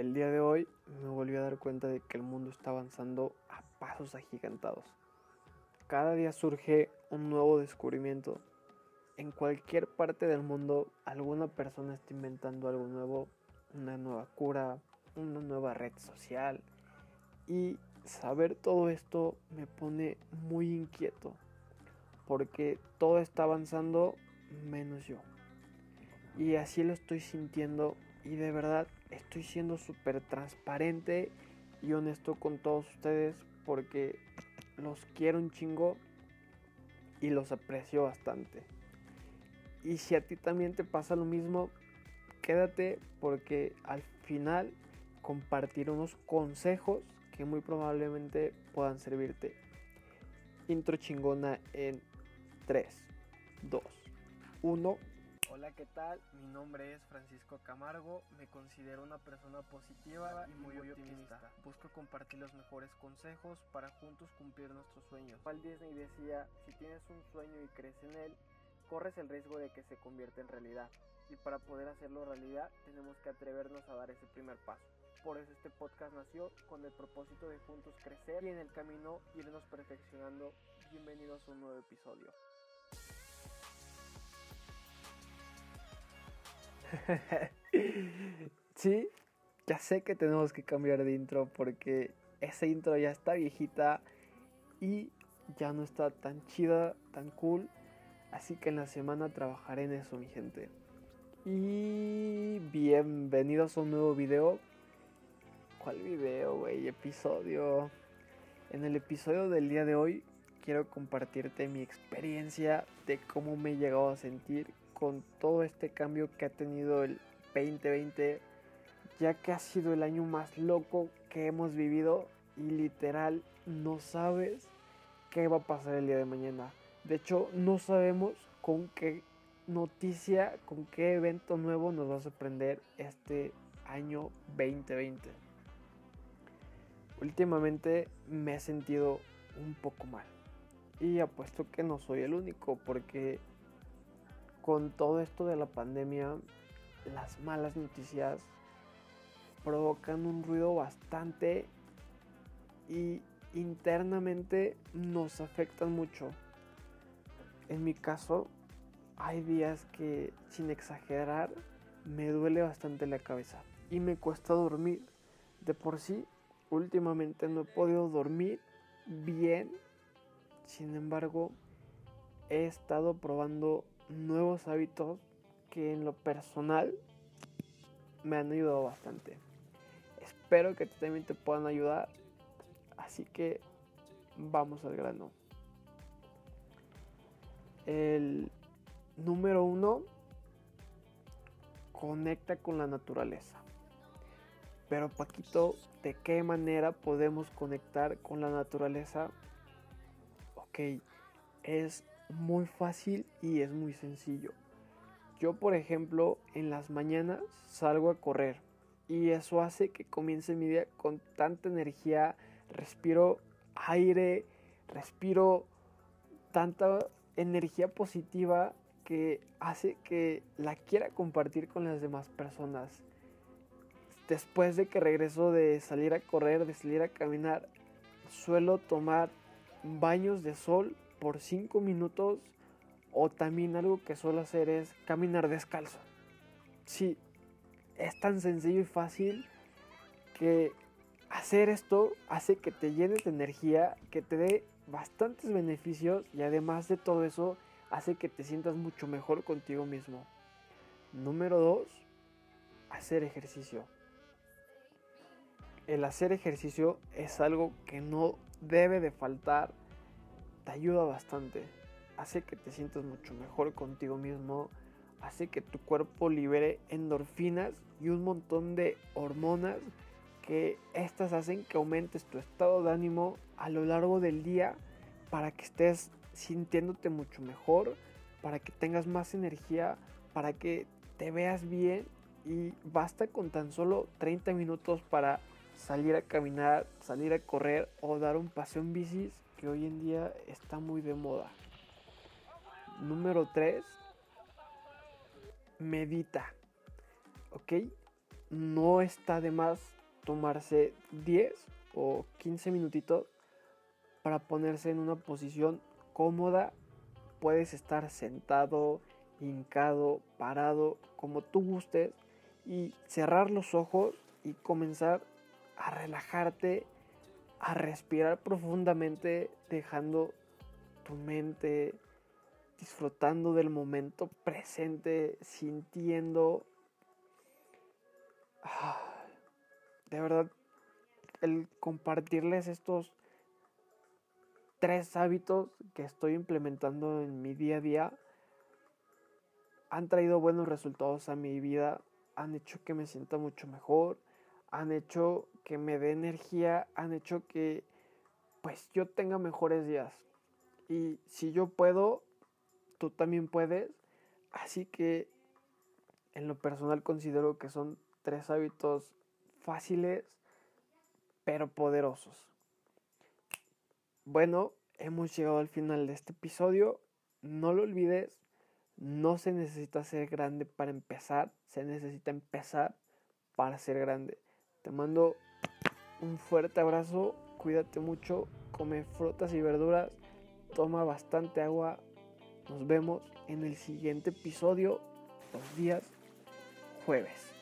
El día de hoy me volví a dar cuenta de que el mundo está avanzando a pasos agigantados. Cada día surge un nuevo descubrimiento. En cualquier parte del mundo alguna persona está inventando algo nuevo, una nueva cura, una nueva red social. Y saber todo esto me pone muy inquieto. Porque todo está avanzando menos yo. Y así lo estoy sintiendo y de verdad estoy siendo súper transparente y honesto con todos ustedes porque los quiero un chingo y los aprecio bastante. Y si a ti también te pasa lo mismo, quédate porque al final compartiré unos consejos que muy probablemente puedan servirte. Intro chingona en 3, 2, 1. Hola, ¿qué tal? Mi nombre es Francisco Camargo. Me considero una persona positiva y muy optimista. Busco compartir los mejores consejos para juntos cumplir nuestros sueños. Walt Disney decía, si tienes un sueño y crees en él, corres el riesgo de que se convierta en realidad. Y para poder hacerlo realidad, tenemos que atrevernos a dar ese primer paso. Por eso este podcast nació con el propósito de juntos crecer y en el camino irnos perfeccionando. Bienvenidos a un nuevo episodio. sí, ya sé que tenemos que cambiar de intro porque esa intro ya está viejita y ya no está tan chida, tan cool. Así que en la semana trabajaré en eso, mi gente. Y bienvenidos a un nuevo video. ¿Cuál video, güey? Episodio. En el episodio del día de hoy quiero compartirte mi experiencia de cómo me he llegado a sentir con todo este cambio que ha tenido el 2020, ya que ha sido el año más loco que hemos vivido y literal no sabes qué va a pasar el día de mañana. De hecho, no sabemos con qué noticia, con qué evento nuevo nos va a sorprender este año 2020. Últimamente me he sentido un poco mal. Y apuesto que no soy el único porque con todo esto de la pandemia, las malas noticias provocan un ruido bastante y internamente nos afectan mucho. En mi caso, hay días que, sin exagerar, me duele bastante la cabeza y me cuesta dormir. De por sí, últimamente no he podido dormir bien. Sin embargo, he estado probando nuevos hábitos que en lo personal me han ayudado bastante. Espero que también te puedan ayudar. Así que vamos al grano. El número uno, conecta con la naturaleza. Pero Paquito, ¿de qué manera podemos conectar con la naturaleza? Ok, es muy fácil y es muy sencillo. Yo, por ejemplo, en las mañanas salgo a correr y eso hace que comience mi día con tanta energía, respiro aire, respiro tanta energía positiva que hace que la quiera compartir con las demás personas. Después de que regreso de salir a correr, de salir a caminar, suelo tomar baños de sol por 5 minutos o también algo que suelo hacer es caminar descalzo. Sí, es tan sencillo y fácil que hacer esto hace que te llenes de energía, que te dé bastantes beneficios y además de todo eso hace que te sientas mucho mejor contigo mismo. Número 2, hacer ejercicio. El hacer ejercicio es algo que no debe de faltar te ayuda bastante. Hace que te sientas mucho mejor contigo mismo. Hace que tu cuerpo libere endorfinas y un montón de hormonas que estas hacen que aumentes tu estado de ánimo a lo largo del día para que estés sintiéndote mucho mejor, para que tengas más energía, para que te veas bien y basta con tan solo 30 minutos para salir a caminar, salir a correr o dar un paseo en bicis que hoy en día está muy de moda. Número 3. Medita. ¿Ok? no está de más tomarse 10 o 15 minutitos para ponerse en una posición cómoda. Puedes estar sentado, hincado, parado, como tú gustes, y cerrar los ojos y comenzar a relajarte, a respirar profundamente, dejando tu mente disfrutando del momento presente, sintiendo... Ah, de verdad, el compartirles estos tres hábitos que estoy implementando en mi día a día han traído buenos resultados a mi vida, han hecho que me sienta mucho mejor, han hecho que me dé energía, han hecho que pues yo tenga mejores días. Y si yo puedo, tú también puedes. Así que en lo personal considero que son tres hábitos fáciles pero poderosos. Bueno, hemos llegado al final de este episodio. No lo olvides, no se necesita ser grande para empezar, se necesita empezar para ser grande. Te mando un fuerte abrazo, cuídate mucho, come frutas y verduras, toma bastante agua. Nos vemos en el siguiente episodio, los días jueves.